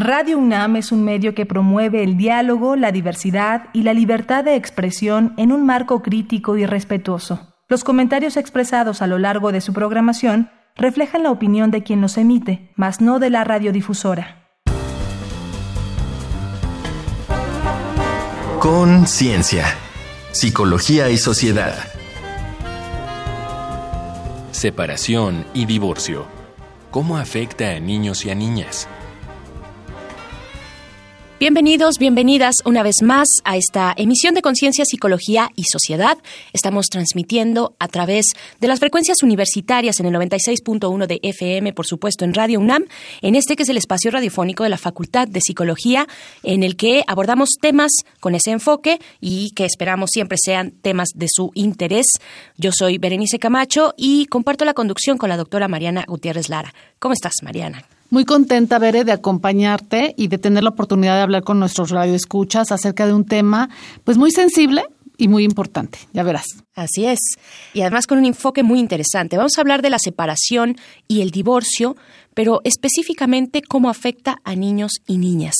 Radio UNAM es un medio que promueve el diálogo, la diversidad y la libertad de expresión en un marco crítico y respetuoso. Los comentarios expresados a lo largo de su programación reflejan la opinión de quien los emite, mas no de la radiodifusora. Conciencia, psicología y sociedad. Separación y divorcio. ¿Cómo afecta a niños y a niñas? Bienvenidos, bienvenidas una vez más a esta emisión de Conciencia, Psicología y Sociedad. Estamos transmitiendo a través de las frecuencias universitarias en el 96.1 de FM, por supuesto en Radio UNAM, en este que es el espacio radiofónico de la Facultad de Psicología, en el que abordamos temas con ese enfoque y que esperamos siempre sean temas de su interés. Yo soy Berenice Camacho y comparto la conducción con la doctora Mariana Gutiérrez Lara. ¿Cómo estás, Mariana? Muy contenta, Bere, de acompañarte y de tener la oportunidad de hablar con nuestros radioescuchas acerca de un tema pues muy sensible y muy importante, ya verás. Así es. Y además con un enfoque muy interesante. Vamos a hablar de la separación y el divorcio, pero específicamente cómo afecta a niños y niñas.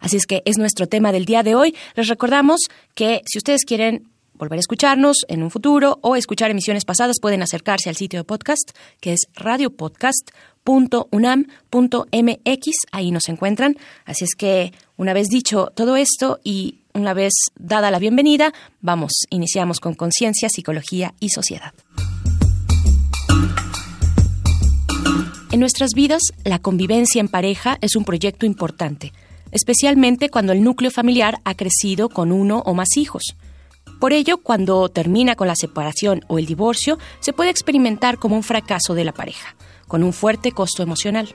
Así es que es nuestro tema del día de hoy. Les recordamos que si ustedes quieren volver a escucharnos en un futuro o escuchar emisiones pasadas, pueden acercarse al sitio de podcast, que es radiopodcast.unam.mx. Ahí nos encuentran. Así es que, una vez dicho todo esto y una vez dada la bienvenida, vamos, iniciamos con conciencia, psicología y sociedad. En nuestras vidas, la convivencia en pareja es un proyecto importante, especialmente cuando el núcleo familiar ha crecido con uno o más hijos. Por ello, cuando termina con la separación o el divorcio, se puede experimentar como un fracaso de la pareja, con un fuerte costo emocional.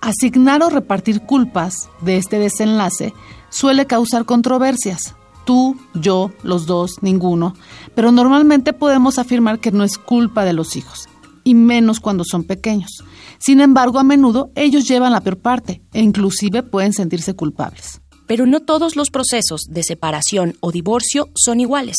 Asignar o repartir culpas de este desenlace suele causar controversias. Tú, yo, los dos, ninguno. Pero normalmente podemos afirmar que no es culpa de los hijos, y menos cuando son pequeños. Sin embargo, a menudo ellos llevan la peor parte e inclusive pueden sentirse culpables pero no todos los procesos de separación o divorcio son iguales.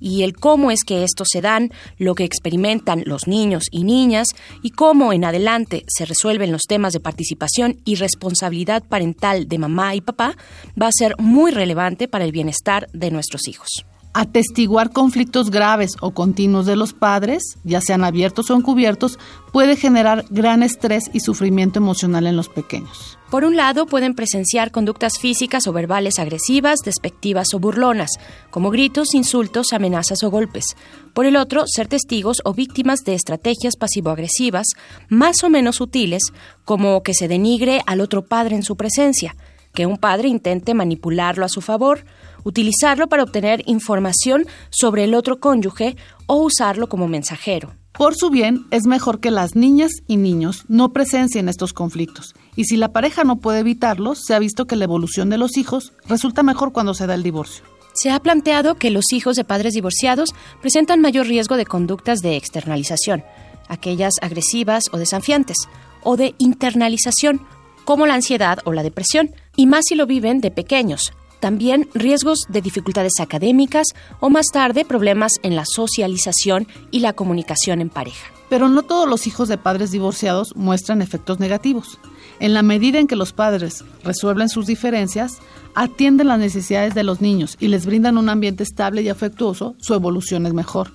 Y el cómo es que estos se dan, lo que experimentan los niños y niñas y cómo en adelante se resuelven los temas de participación y responsabilidad parental de mamá y papá va a ser muy relevante para el bienestar de nuestros hijos. Atestiguar conflictos graves o continuos de los padres, ya sean abiertos o encubiertos, puede generar gran estrés y sufrimiento emocional en los pequeños. Por un lado, pueden presenciar conductas físicas o verbales agresivas, despectivas o burlonas, como gritos, insultos, amenazas o golpes. Por el otro, ser testigos o víctimas de estrategias pasivo-agresivas, más o menos sutiles, como que se denigre al otro padre en su presencia, que un padre intente manipularlo a su favor, utilizarlo para obtener información sobre el otro cónyuge o usarlo como mensajero. Por su bien, es mejor que las niñas y niños no presencien estos conflictos. Y si la pareja no puede evitarlos, se ha visto que la evolución de los hijos resulta mejor cuando se da el divorcio. Se ha planteado que los hijos de padres divorciados presentan mayor riesgo de conductas de externalización, aquellas agresivas o desafiantes, o de internalización, como la ansiedad o la depresión, y más si lo viven de pequeños, también riesgos de dificultades académicas o más tarde problemas en la socialización y la comunicación en pareja. Pero no todos los hijos de padres divorciados muestran efectos negativos. En la medida en que los padres resuelven sus diferencias, atienden las necesidades de los niños y les brindan un ambiente estable y afectuoso, su evolución es mejor.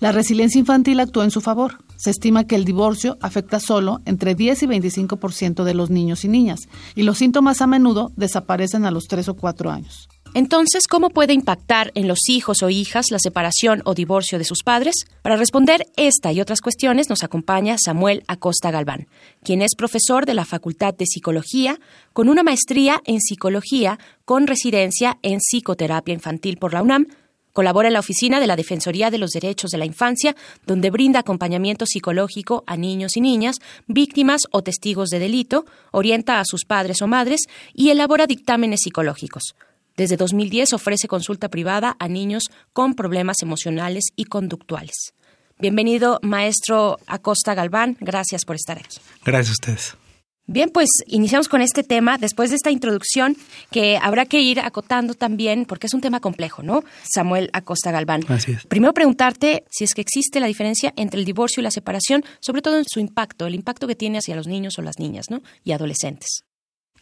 La resiliencia infantil actúa en su favor. Se estima que el divorcio afecta solo entre 10 y 25% de los niños y niñas, y los síntomas a menudo desaparecen a los 3 o 4 años. Entonces, ¿cómo puede impactar en los hijos o hijas la separación o divorcio de sus padres? Para responder esta y otras cuestiones nos acompaña Samuel Acosta Galván, quien es profesor de la Facultad de Psicología, con una maestría en psicología con residencia en psicoterapia infantil por la UNAM Colabora en la oficina de la Defensoría de los Derechos de la Infancia, donde brinda acompañamiento psicológico a niños y niñas, víctimas o testigos de delito, orienta a sus padres o madres y elabora dictámenes psicológicos. Desde 2010 ofrece consulta privada a niños con problemas emocionales y conductuales. Bienvenido, maestro Acosta Galván. Gracias por estar aquí. Gracias a ustedes. Bien, pues iniciamos con este tema después de esta introducción que habrá que ir acotando también porque es un tema complejo, ¿no? Samuel Acosta Galván. Así es. Primero preguntarte si es que existe la diferencia entre el divorcio y la separación, sobre todo en su impacto, el impacto que tiene hacia los niños o las niñas, ¿no? Y adolescentes.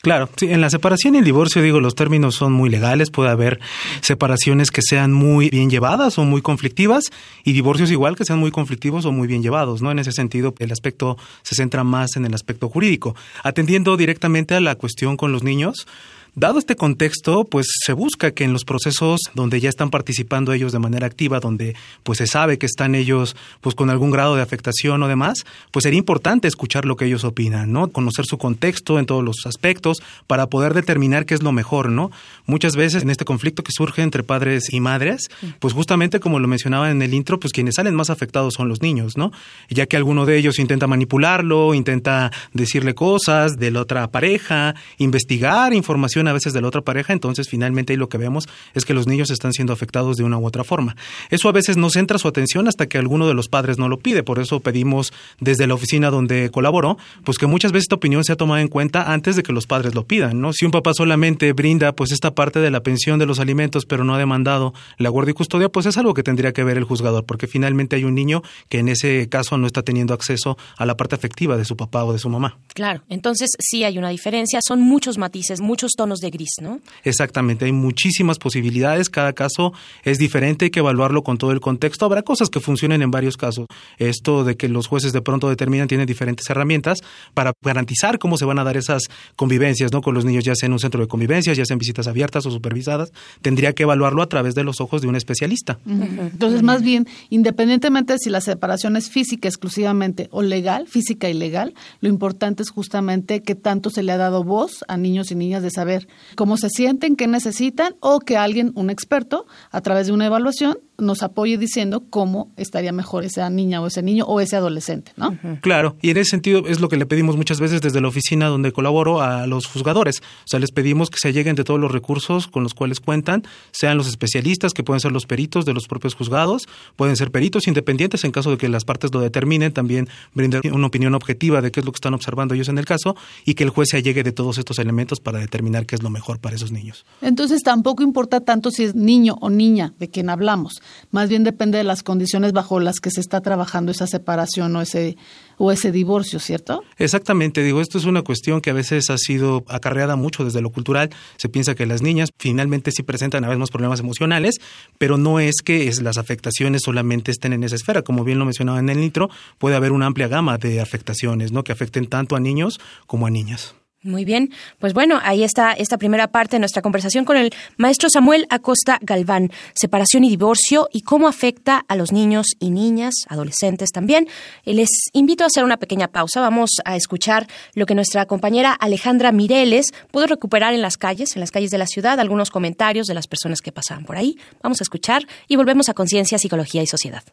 Claro, sí, en la separación y el divorcio, digo, los términos son muy legales, puede haber separaciones que sean muy bien llevadas o muy conflictivas y divorcios igual que sean muy conflictivos o muy bien llevados, ¿no? En ese sentido, el aspecto se centra más en el aspecto jurídico. Atendiendo directamente a la cuestión con los niños, Dado este contexto, pues se busca que en los procesos donde ya están participando ellos de manera activa, donde pues se sabe que están ellos pues con algún grado de afectación o demás, pues sería importante escuchar lo que ellos opinan, ¿no? Conocer su contexto en todos los aspectos para poder determinar qué es lo mejor, ¿no? Muchas veces en este conflicto que surge entre padres y madres, pues justamente como lo mencionaba en el intro, pues quienes salen más afectados son los niños, ¿no? Ya que alguno de ellos intenta manipularlo, intenta decirle cosas de la otra pareja, investigar información a veces de la otra pareja, entonces finalmente ahí lo que vemos es que los niños están siendo afectados de una u otra forma. Eso a veces no centra su atención hasta que alguno de los padres no lo pide, por eso pedimos desde la oficina donde colaboró, pues que muchas veces esta opinión sea tomada en cuenta antes de que los padres lo pidan, ¿no? Si un papá solamente brinda pues esta parte de la pensión de los alimentos, pero no ha demandado la guardia y custodia, pues es algo que tendría que ver el juzgador, porque finalmente hay un niño que en ese caso no está teniendo acceso a la parte afectiva de su papá o de su mamá. Claro, entonces sí hay una diferencia, son muchos matices, muchos tonos de gris, ¿no? Exactamente, hay muchísimas posibilidades, cada caso es diferente, hay que evaluarlo con todo el contexto. Habrá cosas que funcionen en varios casos. Esto de que los jueces de pronto determinan tienen diferentes herramientas para garantizar cómo se van a dar esas convivencias, ¿no? Con los niños, ya sea en un centro de convivencias, ya sea en visitas abiertas o supervisadas, tendría que evaluarlo a través de los ojos de un especialista. Entonces, más bien, independientemente de si la separación es física exclusivamente o legal, física y legal, lo importante es justamente que tanto se le ha dado voz a niños y niñas de saber cómo se sienten, qué necesitan o que alguien, un experto, a través de una evaluación, nos apoye diciendo cómo estaría mejor esa niña o ese niño o ese adolescente, ¿no? Claro, y en ese sentido es lo que le pedimos muchas veces desde la oficina donde colaboro a los juzgadores. O sea, les pedimos que se lleguen de todos los recursos con los cuales cuentan, sean los especialistas, que pueden ser los peritos de los propios juzgados, pueden ser peritos independientes en caso de que las partes lo determinen, también brindar una opinión objetiva de qué es lo que están observando ellos en el caso y que el juez se allegue de todos estos elementos para determinar qué es lo mejor para esos niños. Entonces tampoco importa tanto si es niño o niña de quien hablamos más bien depende de las condiciones bajo las que se está trabajando esa separación o ese o ese divorcio, ¿cierto? Exactamente, digo, esto es una cuestión que a veces ha sido acarreada mucho desde lo cultural. Se piensa que las niñas finalmente sí presentan a veces más problemas emocionales, pero no es que las afectaciones solamente estén en esa esfera. Como bien lo mencionaba en el nitro, puede haber una amplia gama de afectaciones, ¿no? Que afecten tanto a niños como a niñas. Muy bien, pues bueno, ahí está esta primera parte de nuestra conversación con el maestro Samuel Acosta Galván, separación y divorcio y cómo afecta a los niños y niñas, adolescentes también. Les invito a hacer una pequeña pausa, vamos a escuchar lo que nuestra compañera Alejandra Mireles pudo recuperar en las calles, en las calles de la ciudad, algunos comentarios de las personas que pasaban por ahí. Vamos a escuchar y volvemos a Conciencia, Psicología y Sociedad.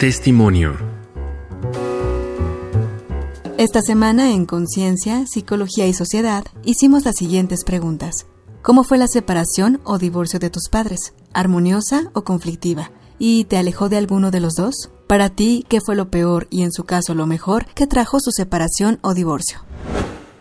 Testimonio. Esta semana en Conciencia, Psicología y Sociedad hicimos las siguientes preguntas. ¿Cómo fue la separación o divorcio de tus padres? ¿Armoniosa o conflictiva? ¿Y te alejó de alguno de los dos? Para ti, ¿qué fue lo peor y en su caso lo mejor que trajo su separación o divorcio?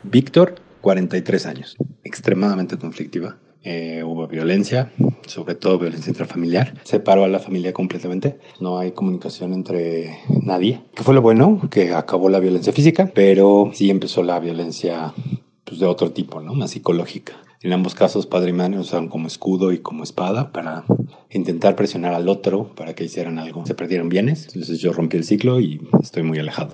Víctor, 43 años, extremadamente conflictiva. Eh, hubo violencia, sobre todo violencia intrafamiliar. Separó a la familia completamente. No hay comunicación entre nadie. ¿Qué fue lo bueno? Que acabó la violencia física, pero sí empezó la violencia pues, de otro tipo, ¿no? Más psicológica. En ambos casos, padre y madre usaron como escudo y como espada para intentar presionar al otro para que hicieran algo. Se perdieron bienes, entonces yo rompí el ciclo y estoy muy alejado.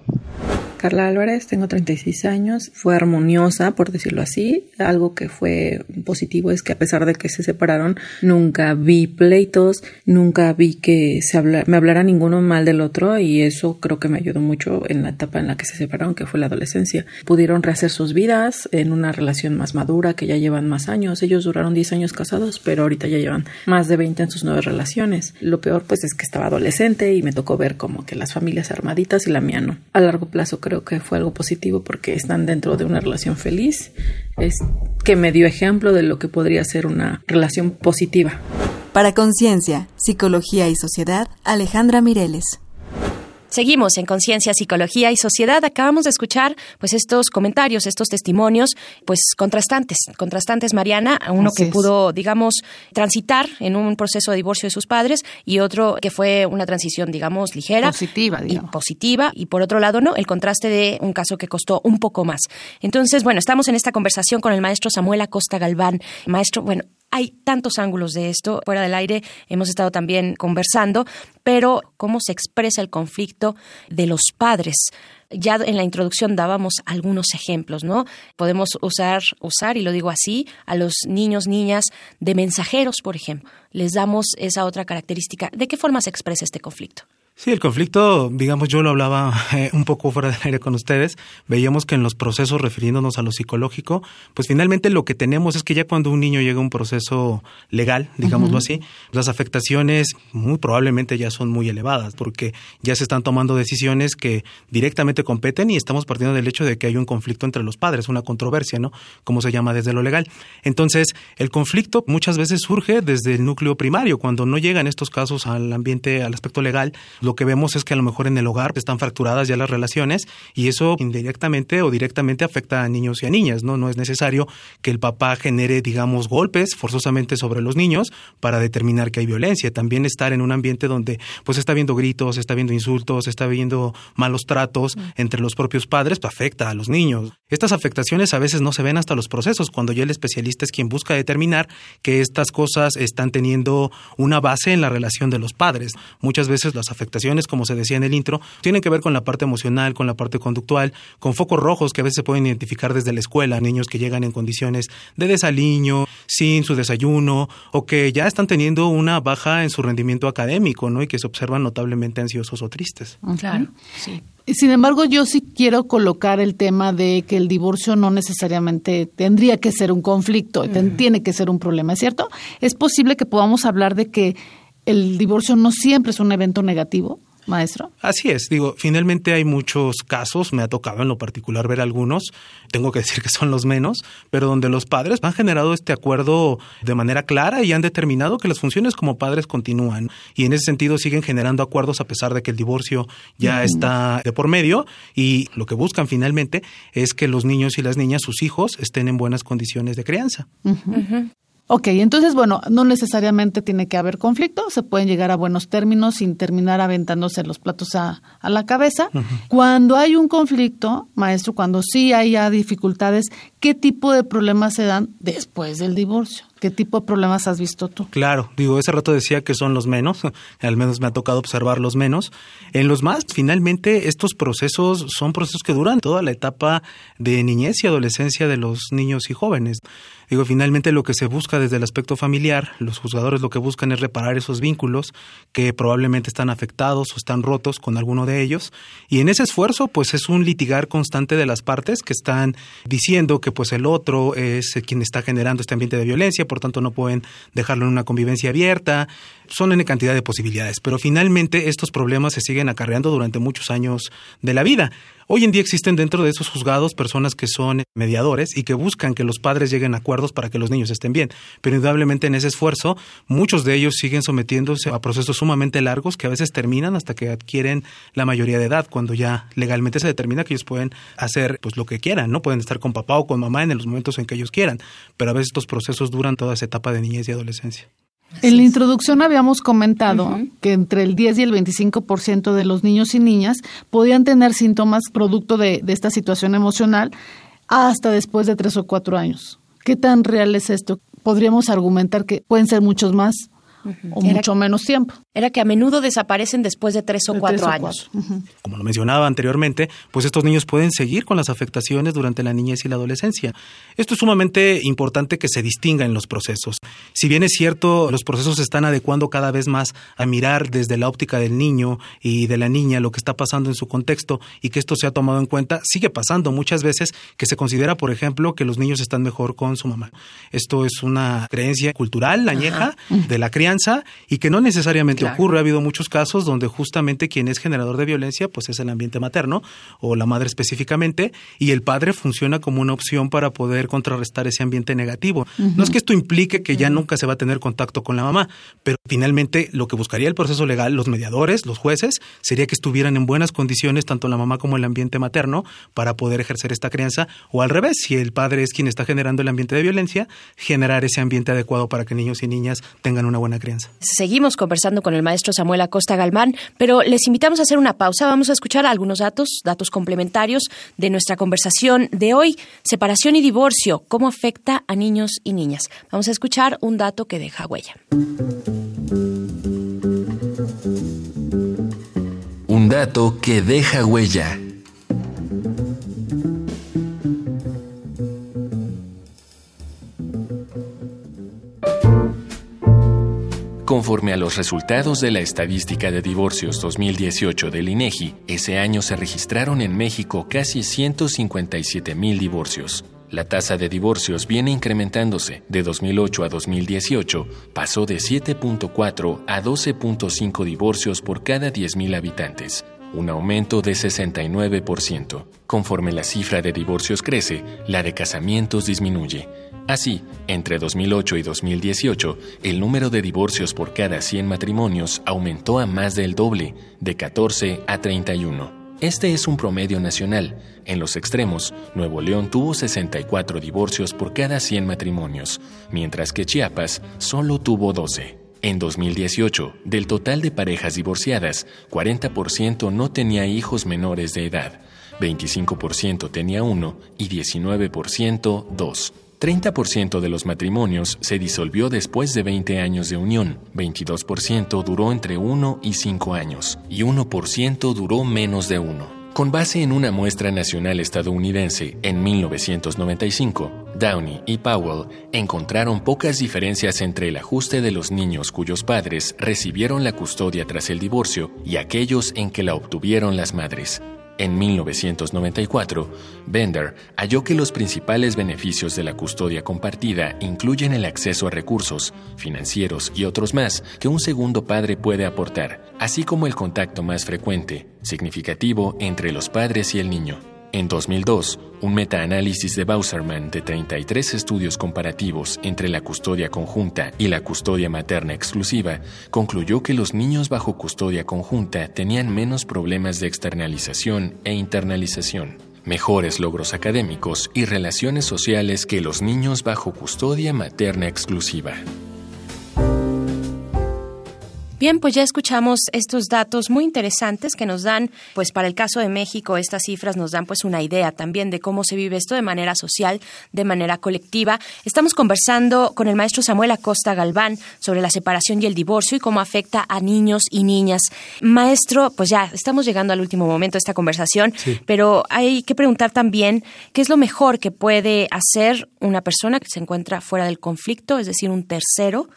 Carla Álvarez, tengo 36 años, fue armoniosa, por decirlo así. Algo que fue positivo es que a pesar de que se separaron, nunca vi pleitos, nunca vi que se me hablara ninguno mal del otro y eso creo que me ayudó mucho en la etapa en la que se separaron, que fue la adolescencia. Pudieron rehacer sus vidas en una relación más madura, que ya llevan más años. Ellos duraron 10 años casados, pero ahorita ya llevan más de 20 en sus nuevas relaciones. Lo peor pues es que estaba adolescente y me tocó ver como que las familias armaditas y la mía no. A largo plazo creo que fue algo positivo porque están dentro de una relación feliz, es que me dio ejemplo de lo que podría ser una relación positiva. Para Conciencia, Psicología y Sociedad, Alejandra Mireles. Seguimos en Conciencia, Psicología y Sociedad. Acabamos de escuchar pues estos comentarios, estos testimonios, pues contrastantes, contrastantes, Mariana, uno que pudo, digamos, transitar en un proceso de divorcio de sus padres y otro que fue una transición, digamos, ligera. Positiva, digamos. Y positiva. Y por otro lado, no, el contraste de un caso que costó un poco más. Entonces, bueno, estamos en esta conversación con el maestro Samuel Acosta Galván. Maestro, bueno, hay tantos ángulos de esto. Fuera del aire hemos estado también conversando, pero cómo se expresa el conflicto de los padres. Ya en la introducción dábamos algunos ejemplos, ¿no? Podemos usar, usar, y lo digo así, a los niños, niñas de mensajeros, por ejemplo. Les damos esa otra característica. ¿De qué forma se expresa este conflicto? Sí, el conflicto, digamos, yo lo hablaba eh, un poco fuera del aire con ustedes, veíamos que en los procesos, refiriéndonos a lo psicológico, pues finalmente lo que tenemos es que ya cuando un niño llega a un proceso legal, digámoslo así, las afectaciones muy probablemente ya son muy elevadas, porque ya se están tomando decisiones que directamente competen y estamos partiendo del hecho de que hay un conflicto entre los padres, una controversia, ¿no? Como se llama desde lo legal. Entonces, el conflicto muchas veces surge desde el núcleo primario, cuando no llegan estos casos al ambiente, al aspecto legal, lo que vemos es que a lo mejor en el hogar están fracturadas ya las relaciones y eso indirectamente o directamente afecta a niños y a niñas, ¿no? No es necesario que el papá genere, digamos, golpes forzosamente sobre los niños para determinar que hay violencia. También estar en un ambiente donde pues está viendo gritos, está viendo insultos, está viendo malos tratos entre los propios padres, pues afecta a los niños. Estas afectaciones a veces no se ven hasta los procesos, cuando ya el especialista es quien busca determinar que estas cosas están teniendo una base en la relación de los padres. Muchas veces las afectaciones como se decía en el intro, tienen que ver con la parte emocional, con la parte conductual, con focos rojos que a veces se pueden identificar desde la escuela, niños que llegan en condiciones de desaliño, sin su desayuno, o que ya están teniendo una baja en su rendimiento académico, ¿no? Y que se observan notablemente ansiosos o tristes. Claro, sí. Sin embargo, yo sí quiero colocar el tema de que el divorcio no necesariamente tendría que ser un conflicto, tiene que ser un problema, ¿es cierto? Es posible que podamos hablar de que el divorcio no siempre es un evento negativo, maestro. Así es, digo, finalmente hay muchos casos, me ha tocado en lo particular ver algunos, tengo que decir que son los menos, pero donde los padres han generado este acuerdo de manera clara y han determinado que las funciones como padres continúan y en ese sentido siguen generando acuerdos a pesar de que el divorcio ya está de por medio y lo que buscan finalmente es que los niños y las niñas, sus hijos, estén en buenas condiciones de crianza. Ok, entonces, bueno, no necesariamente tiene que haber conflicto, se pueden llegar a buenos términos sin terminar aventándose los platos a, la cabeza. Cuando hay un conflicto, maestro, cuando sí hay dificultades, ¿qué tipo de problemas se dan después del divorcio? ¿Qué tipo de problemas has visto tú? Claro, digo, ese rato decía que son los menos, al menos me ha tocado observar los menos. En los más, finalmente, estos procesos son procesos que duran toda la etapa de niñez y adolescencia de los niños y jóvenes. Digo, finalmente lo que se busca desde el aspecto familiar, los juzgadores lo que buscan es reparar esos vínculos que probablemente están afectados o están rotos con alguno de ellos. Y en ese esfuerzo, pues es un litigar constante de las partes que están diciendo que pues el otro es quien está generando este ambiente de violencia, por tanto no pueden dejarlo en una convivencia abierta. Son en cantidad de posibilidades, pero finalmente estos problemas se siguen acarreando durante muchos años de la vida. Hoy en día existen dentro de esos juzgados personas que son mediadores y que buscan que los padres lleguen a acuerdos para que los niños estén bien. Pero indudablemente en ese esfuerzo, muchos de ellos siguen sometiéndose a procesos sumamente largos que a veces terminan hasta que adquieren la mayoría de edad, cuando ya legalmente se determina que ellos pueden hacer pues lo que quieran, ¿no? Pueden estar con papá o con mamá en los momentos en que ellos quieran. Pero a veces estos procesos duran toda esa etapa de niñez y adolescencia. En la introducción habíamos comentado que entre el 10 y el 25% de los niños y niñas podían tener síntomas producto de, de, esta situación emocional hasta después de tres o cuatro años. ¿Qué tan real es esto? Podríamos argumentar que pueden ser muchos más o mucho menos tiempo. Era que a menudo desaparecen después de tres o cuatro años. Como lo mencionaba anteriormente, pues estos niños pueden seguir con las afectaciones durante la niñez y la adolescencia. Esto es sumamente importante que se distinga en los procesos. Si bien es cierto, los procesos se están adecuando cada vez más a mirar desde la óptica del niño y de la niña lo que está pasando en su contexto y que esto se ha tomado en cuenta, sigue pasando muchas veces que se considera, por ejemplo, que los niños están mejor con su mamá. Esto es una creencia cultural, añeja, de la crianza y que no necesariamente ocurre. Ha habido muchos casos donde justamente quien es generador de violencia pues es el ambiente materno o la madre específicamente y el padre funciona como una opción para poder contrarrestar ese ambiente negativo. No es que esto implique que ya nunca se va a tener contacto con la mamá, pero finalmente lo que buscaría el proceso legal, los mediadores, los jueces, sería que estuvieran en buenas condiciones tanto la mamá como el ambiente materno para poder ejercer esta crianza o al revés, si el padre es quien está generando el ambiente de violencia, generar ese ambiente adecuado para que niños y niñas tengan una buena crianza. Seguimos conversando con el maestro Samuel Acosta Galmán, pero les invitamos a hacer una pausa. Vamos a escuchar algunos datos, datos complementarios de nuestra conversación de hoy. Separación y divorcio, ¿cómo afecta a niños y niñas? Vamos a escuchar un dato que deja huella. Un dato que deja huella. Conforme a los resultados de la estadística de divorcios 2018 del INEGI, ese año se registraron en México casi 157 mil divorcios. La tasa de divorcios viene incrementándose. De 2008 a 2018 pasó de 7.4 a 12.5 divorcios por cada 10.000 habitantes, un aumento de 69%. Conforme la cifra de divorcios crece, la de casamientos disminuye. Así, entre 2008 y 2018, el número de divorcios por cada 100 matrimonios aumentó a más del doble, de 14 a 31. Este es un promedio nacional. En los extremos, Nuevo León tuvo 64 divorcios por cada 100 matrimonios, mientras que Chiapas solo tuvo 12. En 2018, del total de parejas divorciadas, 40% no tenía hijos menores de edad, 25% tenía uno y 19% dos. 30% de los matrimonios se disolvió después de 20 años de unión, 22% duró entre 1 y 5 años y 1% duró menos de 1. Con base en una muestra nacional estadounidense en 1995, Downey y Powell encontraron pocas diferencias entre el ajuste de los niños cuyos padres recibieron la custodia tras el divorcio y aquellos en que la obtuvieron las madres. En 1994, Bender halló que los principales beneficios de la custodia compartida incluyen el acceso a recursos, financieros y otros más que un segundo padre puede aportar, así como el contacto más frecuente, significativo entre los padres y el niño. En 2002, un metaanálisis de Bauserman de 33 estudios comparativos entre la custodia conjunta y la custodia materna exclusiva concluyó que los niños bajo custodia conjunta tenían menos problemas de externalización e internalización, mejores logros académicos y relaciones sociales que los niños bajo custodia materna exclusiva. Bien, pues ya escuchamos estos datos muy interesantes que nos dan, pues para el caso de México, estas cifras nos dan pues una idea también de cómo se vive esto de manera social, de manera colectiva. Estamos conversando con el maestro Samuel Acosta Galván sobre la separación y el divorcio y cómo afecta a niños y niñas. Maestro, pues ya estamos llegando al último momento de esta conversación, pero hay que preguntar también qué es lo mejor que puede hacer una persona que se encuentra fuera del conflicto, es decir, un tercero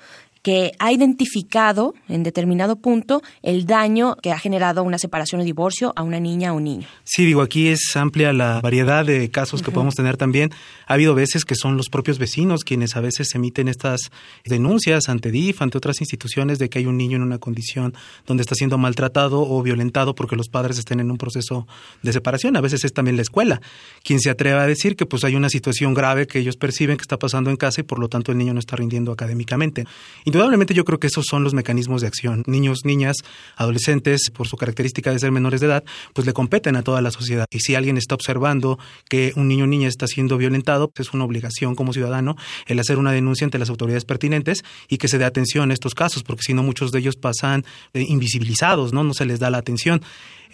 que ha identificado en determinado punto el daño que ha generado una separación o divorcio a una niña o niño. Sí, digo, aquí es amplia la variedad de casos que podemos tener también. Ha habido veces que son los propios vecinos quienes a veces emiten estas denuncias ante DIF, ante otras instituciones de que hay un niño en una condición donde está siendo maltratado o violentado porque los padres estén en un proceso de separación. A veces es también la escuela quien se atreve a decir que pues hay una situación grave que ellos perciben que está pasando en casa y por lo tanto el niño no está rindiendo académicamente. Indudablemente yo creo que esos son los mecanismos de acción. Niños, niñas, adolescentes, por su característica de ser menores de edad, pues le competen a toda la sociedad. Y si alguien está observando que un niño o niña está siendo violentado, pues es una obligación como ciudadano el hacer una denuncia ante las autoridades pertinentes y que se dé atención a estos casos, porque si no muchos de ellos pasan eh, invisibilizados, ¿no? No se les da la atención.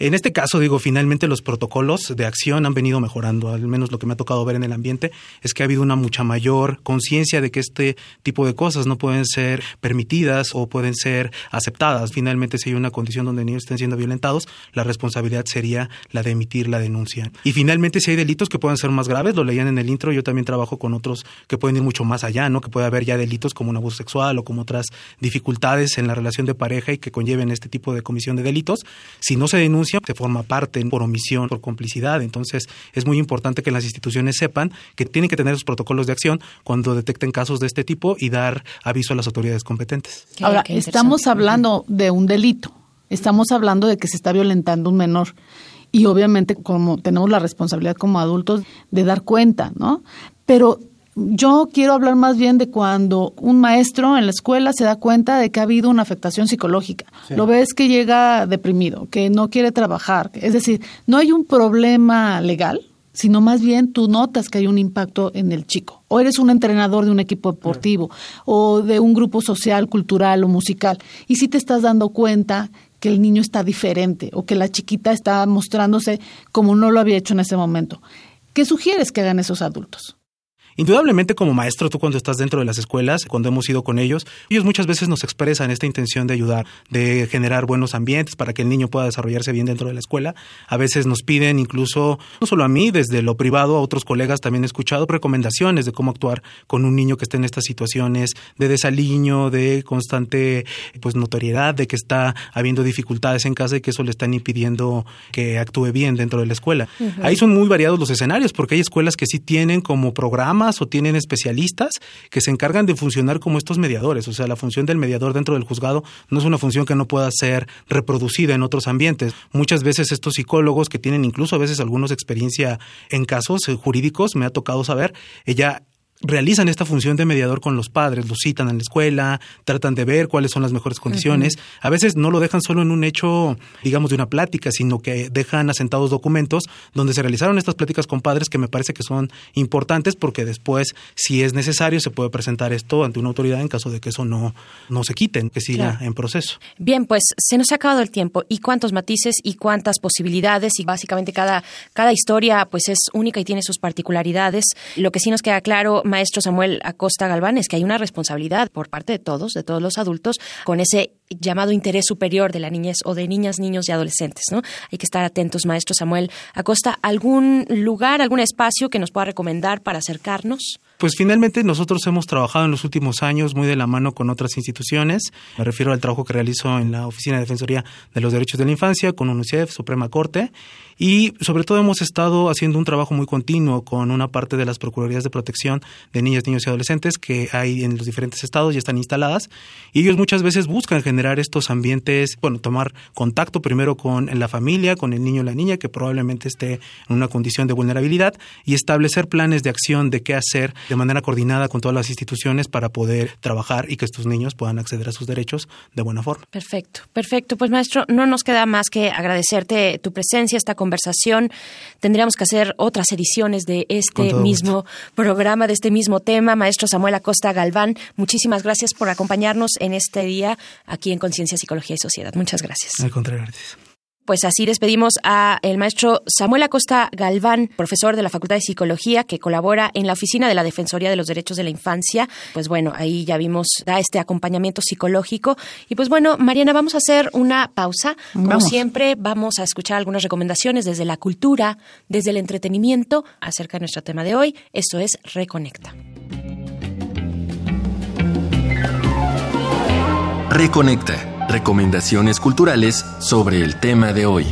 En este caso, digo, finalmente los protocolos de acción han venido mejorando, al menos lo que me ha tocado ver en el ambiente es que ha habido una mucha mayor conciencia de que este tipo de cosas no pueden ser permitidas o pueden ser aceptadas. Finalmente, si hay una condición donde niños estén siendo violentados, la responsabilidad sería la de emitir la denuncia. Y finalmente, si hay delitos que pueden ser más graves, lo leían en el intro, yo también trabajo con otros que pueden ir mucho más allá, ¿no? Que puede haber ya delitos como un abuso sexual o como otras dificultades en la relación de pareja y que conlleven este tipo de comisión de delitos. Si no se denuncia agresión se forma parte por omisión, por complicidad. Entonces, es muy importante que las instituciones sepan que tienen que tener los protocolos de acción cuando detecten casos de este tipo y dar aviso a las autoridades competentes. Ahora, estamos hablando de un delito. Estamos hablando de que se está violentando un menor y obviamente como tenemos la responsabilidad como adultos de dar cuenta, ¿no? Pero yo quiero hablar más bien de cuando un maestro en la escuela se da cuenta de que ha habido una afectación psicológica. Lo ves que llega deprimido, que no quiere trabajar. Es decir, no hay un problema legal, sino más bien tú notas que hay un impacto en el chico. O eres un entrenador de un equipo deportivo o de un grupo social, cultural o musical. Y si te estás dando cuenta que el niño está diferente o que la chiquita está mostrándose como no lo había hecho en ese momento. ¿Qué sugieres que hagan esos adultos? Indudablemente como maestro, tú cuando estás dentro de las escuelas, cuando hemos ido con ellos, ellos muchas veces nos expresan esta intención de ayudar, de generar buenos ambientes para que el niño pueda desarrollarse bien dentro de la escuela. A veces nos piden incluso, no solo a mí, desde lo privado, a otros colegas también he escuchado recomendaciones de cómo actuar con un niño que esté en estas situaciones de desaliño, de constante pues notoriedad, de que está habiendo dificultades en casa y que eso le están impidiendo que actúe bien dentro de la escuela. Ahí son muy variados los escenarios porque hay escuelas que sí tienen como programa o tienen especialistas que se encargan de funcionar como estos mediadores. O sea, la función del mediador dentro del juzgado no es una función que no pueda ser reproducida en otros ambientes. Muchas veces estos psicólogos que tienen incluso a veces algunos experiencia en casos eh, jurídicos, me ha tocado saber, ella realizan esta función de mediador con los padres, los citan en la escuela, tratan de ver cuáles son las mejores condiciones. A veces no lo dejan solo en un hecho, digamos, de una plática, sino que dejan asentados documentos donde se realizaron estas pláticas con padres que me parece que son importantes porque después, si es necesario, se puede presentar esto ante una autoridad en caso de que eso no, no se quiten, que siga en proceso. Bien, pues se nos ha acabado el tiempo y cuántos matices y cuántas posibilidades y básicamente cada, cada historia pues es única y tiene sus particularidades. Lo que sí nos queda claro, maestro Samuel Acosta Galván, es que hay una responsabilidad por parte de todos, de todos los adultos, con ese llamado interés superior de la niñez o de niñas, niños y adolescentes, ¿no? Hay que estar atentos, maestro Samuel Acosta. ¿Algún lugar, algún espacio que nos pueda recomendar para acercarnos? Pues finalmente nosotros hemos trabajado en los últimos años muy de la mano con otras instituciones. Me refiero al trabajo que realizo en la Oficina de Defensoría de los Derechos de la Infancia, con UNICEF, Suprema Corte, y sobre todo hemos estado haciendo un trabajo muy continuo con una parte de las Procuradurías de Protección de Niñas, Niños y Adolescentes que hay en los diferentes estados y están instaladas. Y ellos muchas veces buscan generar estos ambientes, bueno, tomar contacto primero con la familia, con el niño o la niña que probablemente esté en una condición de vulnerabilidad y establecer planes de acción de qué hacer de manera coordinada con todas las instituciones para poder trabajar y que estos niños puedan acceder a sus derechos de buena forma. Perfecto, perfecto. Pues maestro, no nos queda más que agradecerte tu presencia, esta conversación. Tendríamos que hacer otras ediciones de este mismo programa, de este mismo tema. Maestro Samuel Acosta Galván, muchísimas gracias por acompañarnos en este día aquí en Conciencia, Psicología y Sociedad. Muchas gracias. Al contrario, gracias. Pues así despedimos a el maestro Samuel Acosta Galván, profesor de la Facultad de Psicología, que colabora en la Oficina de la Defensoría de los Derechos de la Infancia. Pues bueno, ahí ya vimos, da este acompañamiento psicológico. Y pues bueno, Mariana, vamos a hacer una pausa. Como siempre, vamos a escuchar algunas recomendaciones desde la cultura, desde el entretenimiento, acerca de nuestro tema de hoy. Esto es Reconecta. Reconecta Recomendaciones culturales sobre el tema de hoy.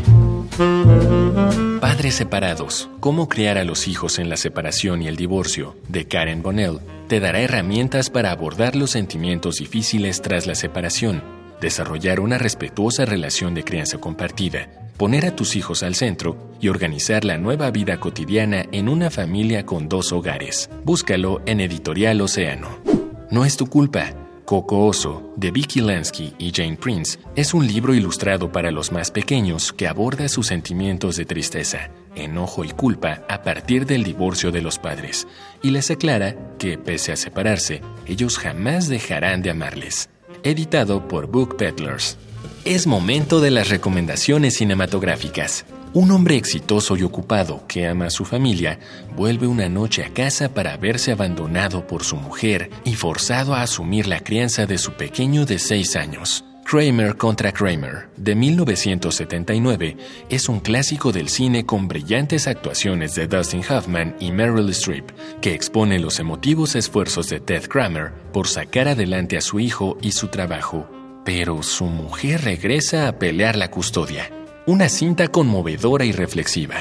Padres separados. Cómo criar a los hijos en la separación y el divorcio, de Karen Bonnell, te dará herramientas para abordar los sentimientos difíciles tras la separación, desarrollar una respetuosa relación de crianza compartida, poner a tus hijos al centro y organizar la nueva vida cotidiana en una familia con dos hogares. Búscalo en Editorial Océano. No es tu culpa. Coco Oso, de Vicky Lansky y Jane Prince, es un libro ilustrado para los más pequeños que aborda sus sentimientos de tristeza, enojo y culpa a partir del divorcio de los padres, y les aclara que, pese a separarse, ellos jamás dejarán de amarles. Editado por Book Peddlers. Es momento de las recomendaciones cinematográficas. Un hombre exitoso y ocupado que ama a su familia vuelve una noche a casa para verse abandonado por su mujer y forzado a asumir la crianza de su pequeño de seis años. Kramer contra Kramer, de 1979, es un clásico del cine con brillantes actuaciones de Dustin Hoffman y Meryl Streep, que expone los emotivos esfuerzos de Ted Kramer por sacar adelante a su hijo y su trabajo. Pero su mujer regresa a pelear la custodia. Una cinta conmovedora y reflexiva.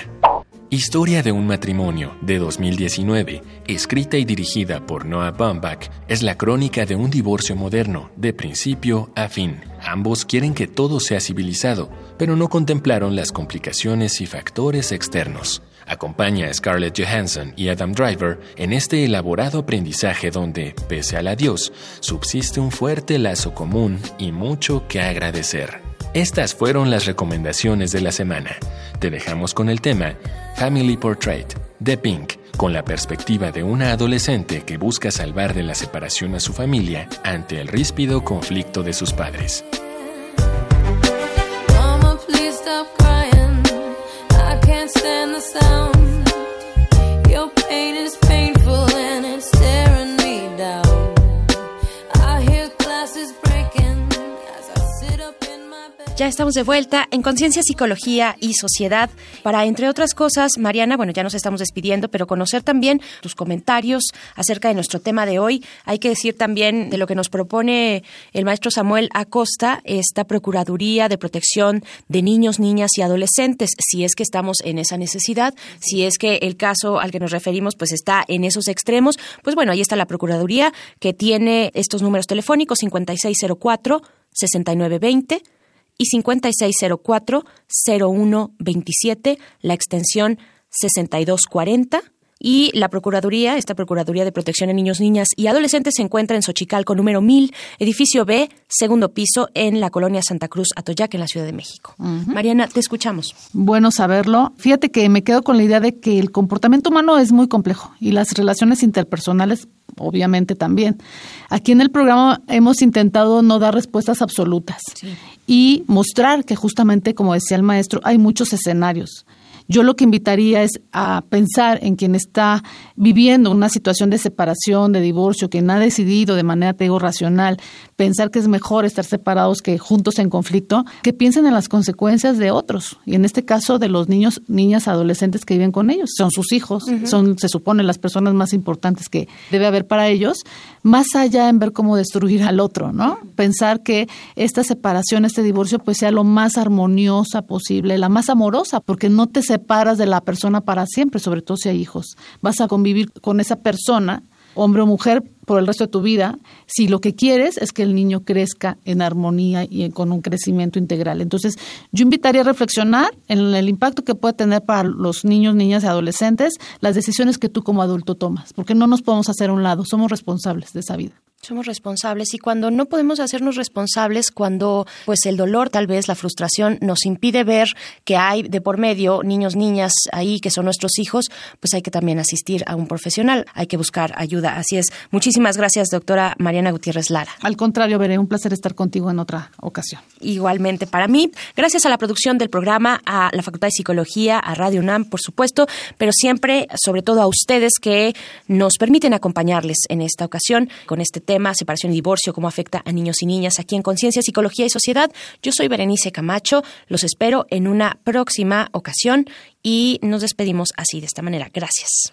Historia de un matrimonio de 2019, escrita y dirigida por Noah Baumbach, es la crónica de un divorcio moderno, de principio a fin. Ambos quieren que todo sea civilizado, pero no contemplaron las complicaciones y factores externos. Acompaña a Scarlett Johansson y Adam Driver en este elaborado aprendizaje donde, pese al adiós, subsiste un fuerte lazo común y mucho que agradecer. Estas fueron las recomendaciones de la semana. Te dejamos con el tema Family Portrait de Pink, con la perspectiva de una adolescente que busca salvar de la separación a su familia ante el ríspido conflicto de sus padres. Ya estamos de vuelta en Conciencia, Psicología y Sociedad para, entre otras cosas, Mariana, bueno, ya nos estamos despidiendo, pero conocer también tus comentarios acerca de nuestro tema de hoy. Hay que decir también de lo que nos propone el maestro Samuel Acosta, esta Procuraduría de Protección de Niños, Niñas y Adolescentes, si es que estamos en esa necesidad, si es que el caso al que nos referimos pues está en esos extremos, pues bueno, ahí está la Procuraduría que tiene estos números telefónicos 5604 6920 y 5604-0127, la extensión 6240. Y la Procuraduría, esta Procuraduría de Protección de Niños, Niñas y Adolescentes se encuentra en Xochicalco número 1000, edificio B, segundo piso, en la colonia Santa Cruz, Atoyac, en la Ciudad de México. Mariana, te escuchamos. Bueno saberlo. Fíjate que me quedo con la idea de que el comportamiento humano es muy complejo y las relaciones interpersonales obviamente también. Aquí en el programa hemos intentado no dar respuestas absolutas y mostrar que justamente, como decía el maestro, hay muchos escenarios. Yo lo que invitaría es a pensar en quien está viviendo una situación de separación, de divorcio, quien ha decidido de manera, te racional, pensar que es mejor estar separados que juntos en conflicto, que piensen en las consecuencias de otros. Y en este caso de los niños, niñas, adolescentes que viven con ellos. Son sus hijos, son, se supone, las personas más importantes que debe haber para ellos, más allá en ver cómo destruir al otro, ¿no? Pensar que esta separación, este divorcio, pues sea lo más armoniosa posible, la más amorosa, porque no te separas de la persona para siempre, sobre todo si hay hijos. Vas a convivir con esa persona, hombre o mujer, por el resto de tu vida, si lo que quieres es que el niño crezca en armonía y con un crecimiento integral. Entonces, yo invitaría a reflexionar en el impacto que puede tener para los niños, niñas y adolescentes las decisiones que tú como adulto tomas, porque no nos podemos hacer a un lado, somos responsables de esa vida. Somos responsables y cuando no podemos hacernos responsables, cuando pues el dolor, tal vez la frustración nos impide ver que hay de por medio niños, niñas ahí que son nuestros hijos, pues hay que también asistir a un profesional, hay que buscar ayuda. Así es. Muchísimas gracias, doctora Mariana Gutiérrez Lara. Al contrario, veré un placer estar contigo en otra ocasión. Igualmente para mí. Gracias a la producción del programa, a la Facultad de Psicología, a Radio UNAM, por supuesto, pero siempre, sobre todo a ustedes que nos permiten acompañarles en esta ocasión con este tema, separación y divorcio, cómo afecta a niños y niñas aquí en Conciencia, Psicología y Sociedad. Yo soy Berenice Camacho, los espero en una próxima ocasión y nos despedimos así, de esta manera. Gracias.